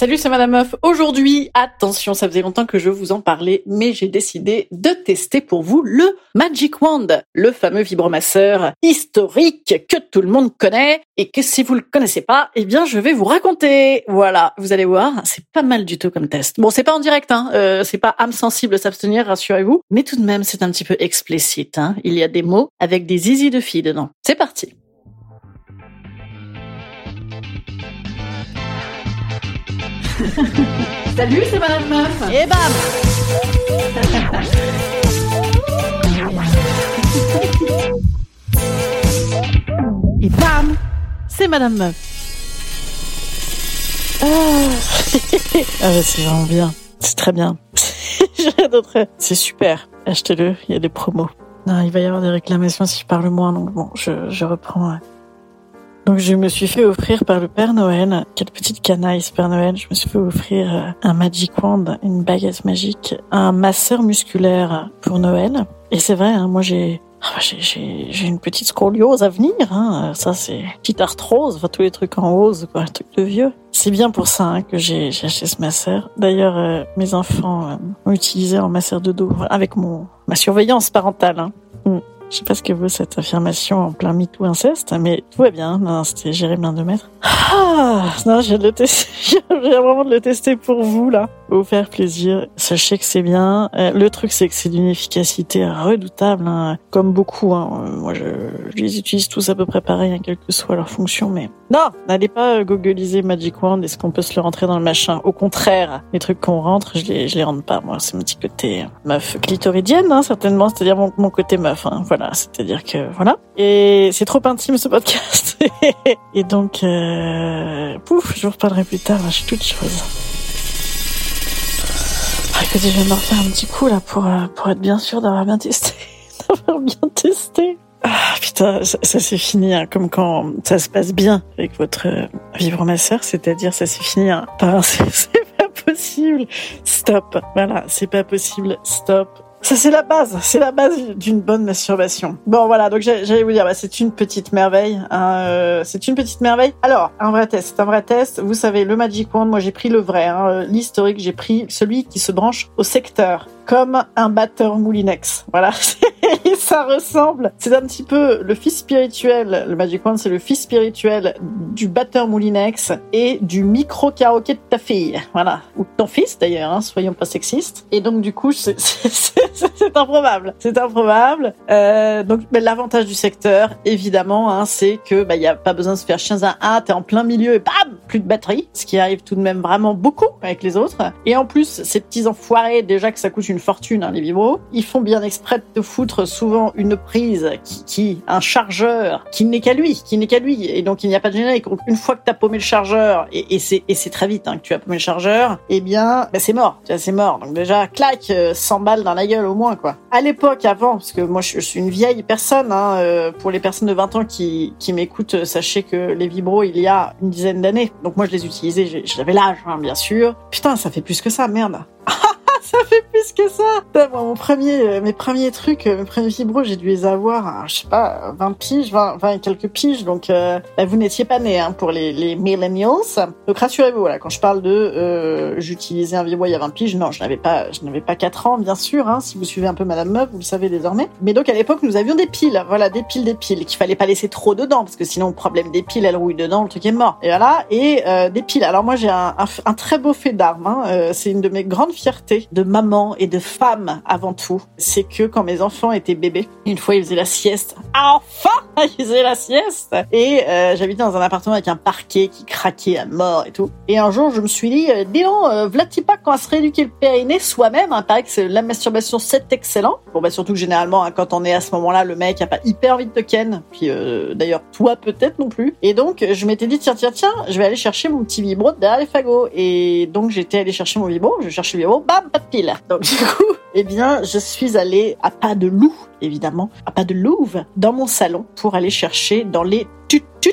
Salut, c'est Madame Meuf. Aujourd'hui, attention, ça faisait longtemps que je vous en parlais, mais j'ai décidé de tester pour vous le Magic Wand, le fameux vibromasseur historique que tout le monde connaît et que si vous le connaissez pas, eh bien, je vais vous raconter. Voilà, vous allez voir, c'est pas mal du tout comme test. Bon, c'est pas en direct, hein, euh, c'est pas âme sensible s'abstenir, rassurez-vous, mais tout de même, c'est un petit peu explicite. Hein. Il y a des mots avec des zizi de filles dedans. C'est parti. Salut, c'est Madame Meuf. Et bam Et bam C'est Madame Meuf. Ah, ah bah, c'est vraiment bien. C'est très bien. C'est super. Achetez-le, il y a des promos. Non, il va y avoir des réclamations si je parle moins, donc bon, je, je reprends. Donc je me suis fait offrir par le Père Noël, quelle petite canaille ce Père Noël, je me suis fait offrir euh, un Magic Wand, une baguette magique, un masseur musculaire pour Noël. Et c'est vrai, hein, moi j'ai ah, j'ai j'ai une petite scoliose à venir, hein. ça c'est petite arthrose, enfin tous les trucs en rose, quoi, un truc de vieux. C'est bien pour ça hein, que j'ai acheté ce masseur. D'ailleurs, euh, mes enfants euh, ont utilisé en masseur de dos avec mon ma surveillance parentale. Mm. Je sais pas ce que vaut cette affirmation en plein MeToo inceste, mais tout va bien. Non, c'était Jérémy de maître. Ah, non, j'ai de le tester. j'ai vraiment de le tester pour vous, là. Vous faire plaisir. Sachez que c'est bien. Euh, le truc, c'est que c'est d'une efficacité redoutable, hein. comme beaucoup. Hein. Euh, moi, je, je, les utilise tous à peu près pareil, hein, quelle que soit leur fonction, mais non, n'allez pas euh, googliser Magic Wand. Est-ce qu'on peut se le rentrer dans le machin? Au contraire, les trucs qu'on rentre, je les, je les rentre pas. Moi, c'est mon petit côté meuf clitoridienne, hein, certainement. C'est-à-dire mon, mon côté meuf. Hein. C'est-à-dire que voilà. Et c'est trop intime ce podcast. Et donc, euh, pouf, je vous reparlerai plus tard. Je suis toute chose. Ah, écoutez, je vais me refaire un petit coup là pour euh, pour être bien sûr d'avoir bien testé, d'avoir bien testé. Ah putain, ça, ça c'est fini, hein, comme quand ça se passe bien avec votre euh, vibromasseur, c'est-à-dire ça s'est fini hein, par c'est pas possible, stop, voilà, c'est pas possible, stop, ça c'est la base, c'est la base d'une bonne masturbation. Bon voilà, donc j'allais vous dire, bah, c'est une petite merveille. Hein, euh, c'est une petite merveille. Alors, un vrai test, c'est un vrai test. Vous savez, le Magic Wand, moi j'ai pris le vrai, hein, l'historique, j'ai pris celui qui se branche au secteur comme un batteur Moulinex. Voilà, ça ressemble. C'est un petit peu le fils spirituel. Le Magic Wand, c'est le fils spirituel du batteur Moulinex et du micro karaoké de ta fille. Voilà, ou de ton fils d'ailleurs. Hein, soyons pas sexistes. Et donc du coup, c'est improbable. C'est improbable. Euh, donc l'avantage du secteur, évidemment, hein, c'est que bah y a pas besoin de se faire chien à un. T'es en plein milieu et bam, plus de batterie, ce qui arrive tout de même vraiment beaucoup avec les autres. Et en plus, ces petits enfoirés, déjà que ça coûte une fortune, hein, les vibros. Ils font bien exprès de foutre souvent une prise qui, qui un chargeur qui n'est qu'à lui, qui n'est qu'à lui. Et donc, il n'y a pas de générique. Une fois que tu as paumé le chargeur, et, et c'est, très vite hein, que tu as paumé le chargeur, eh bien, bah, c'est mort. C'est mort. Donc, déjà, claque, 100 balles dans la gueule au moins, quoi. À l'époque, avant, parce que moi, je, suis une vieille personne, hein, euh, pour les personnes de 20 ans qui, m'écoutent, sachez que les vibros, il y a une dizaine d'années. Donc, moi, je les utilisais, j'avais l'âge, hein, bien sûr. Putain, ça fait plus que ça, merde. Ça fait plus que ça. Moi, mon premier, euh, mes premiers trucs, euh, mes premiers vibros, j'ai dû les avoir, à, je sais pas, 20 piges, 20, 20 et quelques piges. Donc, euh, bah, vous n'étiez pas nés hein, pour les, les millennials. Donc, rassurez-vous, voilà, quand je parle de euh, j'utilisais un vibro il y a 20 piges, non, je n'avais pas, je n'avais pas 4 ans, bien sûr. Hein, si vous suivez un peu Madame Meuf, vous le savez désormais. Mais donc, à l'époque, nous avions des piles, voilà, des piles, des piles, qu'il fallait pas laisser trop dedans, parce que sinon, problème des piles, elles rouillent dedans, le truc est mort. Et voilà, et euh, des piles. Alors moi, j'ai un, un, un très beau fait d'armes. Hein. Euh, c'est une de mes grandes fiertés maman et de femme avant tout. C'est que quand mes enfants étaient bébés, une fois ils faisaient la sieste. Enfin, ils faisaient la sieste. Et euh, j'habitais dans un appartement avec un parquet qui craquait à mort et tout. Et un jour, je me suis dit, euh, dis donc, euh, pas qu'on va se rééduquer le périnée soi-même hein, que la masturbation, c'est excellent. Bon, bah surtout que généralement, hein, quand on est à ce moment-là, le mec a pas hyper envie de te ken. Puis euh, d'ailleurs, toi peut-être non plus. Et donc, je m'étais dit, tiens, tiens, tiens, je vais aller chercher mon petit vibro derrière les fagots. Et donc, j'étais allée chercher mon vibro, je cherchais le vibro, bam, pas de Donc, du coup, eh bien, je suis allée à pas de loup, évidemment, à pas de louve, dans mon salon pour aller chercher dans les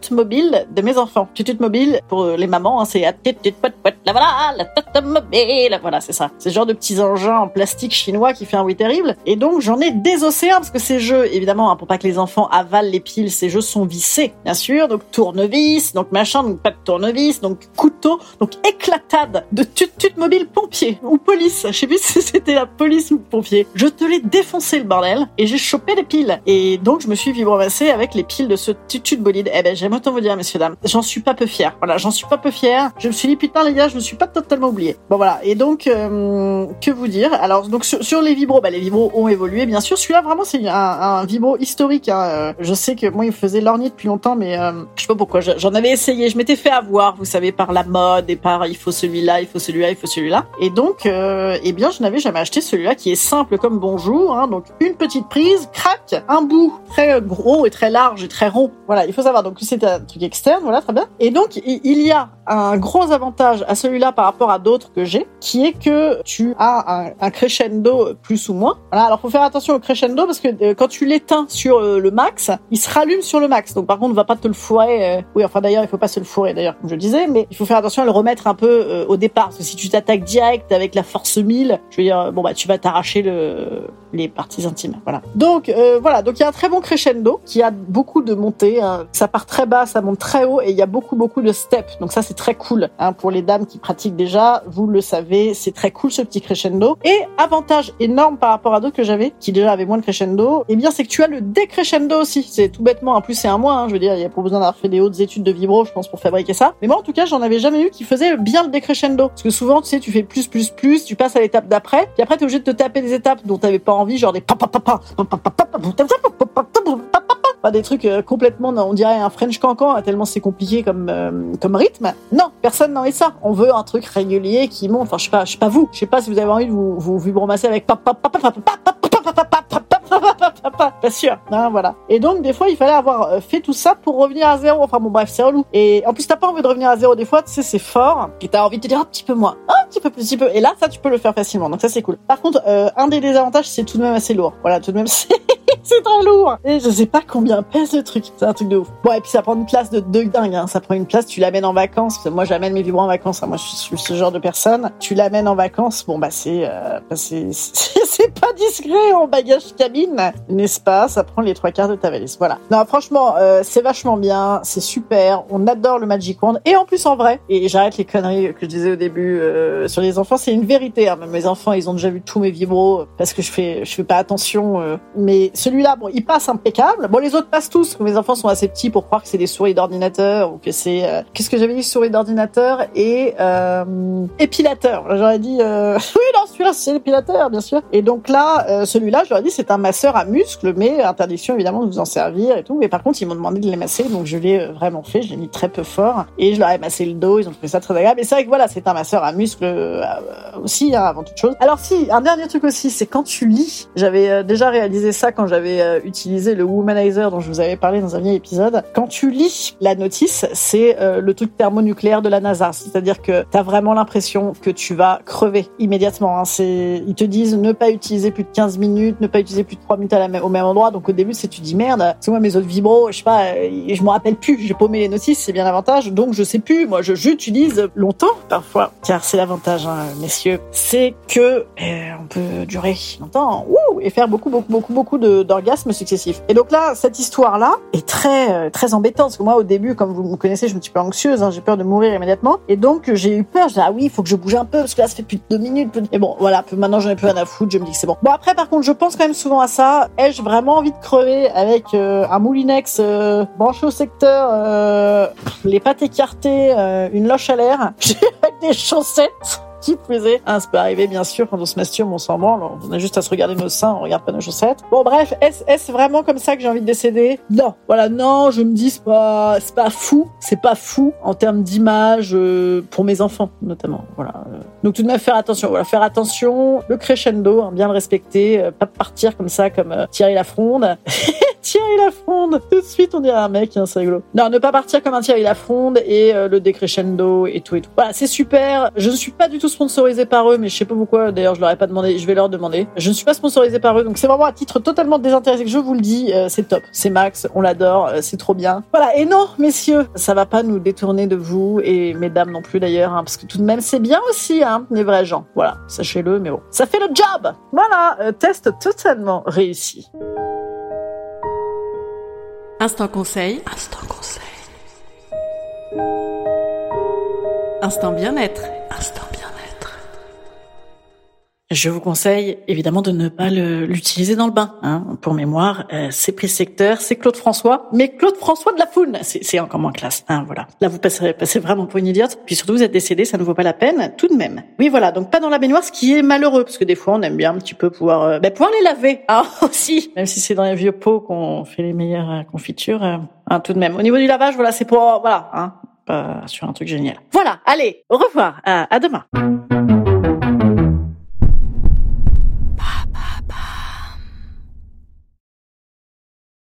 tutut mobiles de mes enfants. Tutut mobile, pour les mamans, hein, c'est à tutut pot pot, la voilà, la tutut mobile, voilà, c'est ça. C'est ce genre de petits engins en plastique chinois qui fait un bruit terrible. Et donc, j'en ai des océans, parce que ces jeux, évidemment, hein, pour pas que les enfants avalent les piles, ces jeux sont vissés, bien sûr, donc tournevis, donc machin, donc pas de tournevis, donc couteau, donc éclatade de tutut mobile pompier ou police. Je sais plus si c'était la police ou le pompier. Je te l'ai défoncé le bordel et j'ai chopé les piles. Et donc je me suis vibromassé avec les piles de ce tutut bolide. Eh ben autant vous dire, messieurs dames, j'en suis pas peu fier. Voilà, j'en suis pas peu fier. Je me suis dit putain les gars, je me suis pas totalement oublié. Bon voilà. Et donc euh, que vous dire? Alors donc sur, les vibros, bah les vibros ont évolué bien sûr. Celui-là vraiment c'est un, vibro historique. Hein. Euh, Je sais que moi il faisait lorgner depuis longtemps, mais euh, je sais pas pourquoi. Je- J'en avais essayé. Je m'étais fait avoir, vous savez, par la mode et par il faut celui-là, il faut celui-là, il faut celui-là. Et donc, euh, eh bien, je n'avais jamais acheté celui-là qui est simple comme bonjour. Hein, donc, une petite prise, crac, un bout très gros et très large et très rond. Voilà, il faut savoir. Donc, c'est un truc externe. Voilà, très bien. Et donc, il y a un gros avantage à celui-là par rapport à d'autres que j'ai, qui est que tu as un, crescendo plus ou moins. Voilà, alors faut faire attention au crescendo parce que euh, quand tu l'éteins sur euh, le max, il se rallume sur le max. Donc par contre, on va pas te le fourrer. euh, Oui, enfin d'ailleurs, il faut pas se le fourrer d'ailleurs, comme je disais, mais il faut faire attention à le remettre un peu au départ. Parce que si tu t'attaques direct avec la force 1000, je veux dire, bon bah tu vas t'arracher le les parties intimes. Voilà. Donc voilà, donc il y a un très bon crescendo qui a beaucoup de montées. hein. Ça part très bas, ça monte très haut et il y a beaucoup beaucoup de steps. Donc ça c'est très cool hein, pour les dames qui pratiquent déjà. Vous le savez, c'est très cool ce petit crescendo. Et avantage énorme par rapport à d'autres que j'avais qui déjà avaient moins de crescendo, eh bien c'est que tu as le décrescendo aussi. C'est tout bêtement. En plus c'est un mois. Hein, je veux dire, il y a pas besoin d'avoir fait des hautes études de vibro, je pense, pour fabriquer ça. Mais moi en tout cas, j'en avais jamais eu qui faisait bien le décrescendo. Parce que souvent, tu sais, tu fais plus plus plus, tu passes à l'étape d'après, puis après t'es obligé de te taper des étapes dont t'avais pas envie, genre des pa pa pa pa Enfin, des trucs complètement, on dirait un French cancan, tellement c'est compliqué comme, euh, comme rythme. Non, personne n'en est ça. On veut un truc régulier qui monte. Enfin, je sais pas, je sais pas vous. Je sais pas si vous avez envie de vous, vous vibromasser avec pas sûr, hein, voilà. Et donc, des fois, il fallait avoir fait tout ça pour revenir à zéro. Enfin, bon, bref, c'est relou. Et en plus, t'as pas envie de revenir à zéro des fois, tu sais, c'est fort. Et t'as envie de te dire, un petit peu moins, un petit peu plus, petit peu. Et là, ça, tu peux le faire facilement. Donc, ça, c'est cool. Par contre, euh, un des désavantages, c'est tout de même assez lourd. Voilà, tout de même, c'est c'est très lourd. Et je sais pas combien pèse le truc. C'est un truc de ouf. Bon, et puis ça prend une place de, dingue. Hein. Ça prend une place. Tu l'amènes en vacances. Moi, j'amène mes vibrants en vacances. hein. Moi, je suis ce genre de personne. Tu l'amènes en vacances. Bon, bah c'est euh, bah, c'est pas discret en bagage cabine, n'est-ce pas? Ça prend les trois quarts de ta valise. Voilà. Non, franchement, euh, c'est vachement bien. C'est super. On adore le Magic Wand. Et en plus, en vrai. Et j'arrête les conneries que je disais au début euh, sur les enfants. C'est une vérité. Hein. Mes enfants, ils ont déjà vu tous mes vibros parce que je fais je fais pas attention. euh. Mais celui-là, bon, il passe impeccable. Bon, les autres passent tous. Mes enfants sont assez petits pour croire que c'est des souris d'ordinateur ou que c'est euh, qu'est-ce que j'avais dit souris d'ordinateur et euh, épilateur. J'aurais dit euh... oui non celui-là c'est l'épilateur bien sûr. Et donc là celui-là j'aurais dit c'est un masseur à muscles mais interdiction évidemment de vous en servir et tout. Mais par contre ils m'ont demandé de les masser donc je l'ai vraiment fait. Je l'ai mis très peu fort et je leur ai massé le dos. Ils ont trouvé ça très agréable. Et c'est vrai que voilà c'est un masseur à muscles aussi hein, avant toute chose. Alors si un dernier truc aussi c'est quand tu lis. J'avais déjà réalisé ça quand j'avais euh, utilisé le womanizer dont je vous avais parlé dans un vieil épisode. Quand tu lis la notice, c'est euh, le truc thermonucléaire de la NASA, c'est-à-dire que tu as vraiment l'impression que tu vas crever immédiatement. Hein. Ils te disent ne pas utiliser plus de 15 minutes, ne pas utiliser plus de 3 minutes au même endroit. Donc au début, c'est tu dis merde, c'est moi mes autres vibros, je sais pas, je me rappelle plus, j'ai paumé les notices, c'est bien l'avantage. Donc je sais plus, moi je j'utilise longtemps parfois, car c'est l'avantage, hein, messieurs, c'est que on peut durer longtemps ouh, et faire beaucoup beaucoup beaucoup beaucoup d'orgasmes successifs. Et donc là, cette histoire là est très euh, très embêtante parce que moi au début, comme vous me connaissez, je suis un petit peu anxieuse, hein, j'ai peur de mourir immédiatement. Et donc j'ai eu peur, je dis ah oui, il faut que je bouge un peu parce que là ça fait plus de deux minutes. Et bon voilà, maintenant j'en ai plus rien à foutre, je me dis que c'est bon. Bon après par contre, je pense quand même souvent à ça. Ai-je vraiment envie de crever avec euh, un moulinex euh, branché au secteur, euh, les pattes écartées, une loche à l'air, avec des chaussettes qui faisait. Ah, ça peut arriver, bien sûr, quand on se masturbe, on s'en branle. On a juste à se regarder nos seins, on regarde pas nos chaussettes. Bon, bref, est-ce vraiment comme ça que j'ai envie de décéder? Non. Voilà, non, je me dis, c'est pas, fou. C'est pas fou en termes d'image euh, pour mes enfants, notamment. Voilà. Donc, tout de même, faire attention. Voilà, faire attention. Le crescendo, hein, bien le respecter. Euh, pas partir comme ça, comme euh, Thierry Lafronde. Thierry Lafronde Tout de suite, on dirait un mec, hein, c'est rigolo. Non, ne pas partir comme un Thierry Lafronde et le décrescendo et tout et tout. Voilà, c'est super. Je ne suis pas du tout sponsorisé par eux, mais je sais pas pourquoi. D'ailleurs, je leur ai pas demandé. Je vais leur demander. Je ne suis pas sponsorisé par eux, donc c'est vraiment à titre totalement désintéressé que je vous le dis. Euh, c'est top, c'est Max, on l'adore, euh, c'est trop bien. Voilà. Et non, messieurs, ça va pas nous détourner de vous et mesdames non plus d'ailleurs, hein, parce que tout de même c'est bien aussi, hein, les vrais gens. Voilà, sachez-le, mais bon, ça fait le job. Voilà, euh, test totalement réussi. Instant conseil. Instant conseil. Instant bien-être. Instant bien-être. Je vous conseille évidemment de ne pas l'utiliser dans le bain. Hein. Pour mémoire, euh, c'est Secteur, c'est Claude François, mais Claude François de la Foune, c'est encore moins classe. Hein, voilà. Là, vous passez, passez vraiment pour une idiote. Puis surtout, vous êtes décédé, ça ne vaut pas la peine, tout de même. Oui, voilà. Donc pas dans la baignoire, ce qui est malheureux, parce que des fois, on aime bien un petit peu pouvoir, euh, ben, pouvoir les laver. Ah, aussi. Même si c'est dans les vieux pots qu'on fait les meilleures euh, confitures. Hein, tout de même. Au niveau du lavage, voilà, c'est pour, voilà, hein, sur un truc génial. Voilà, allez, au revoir, à, à demain.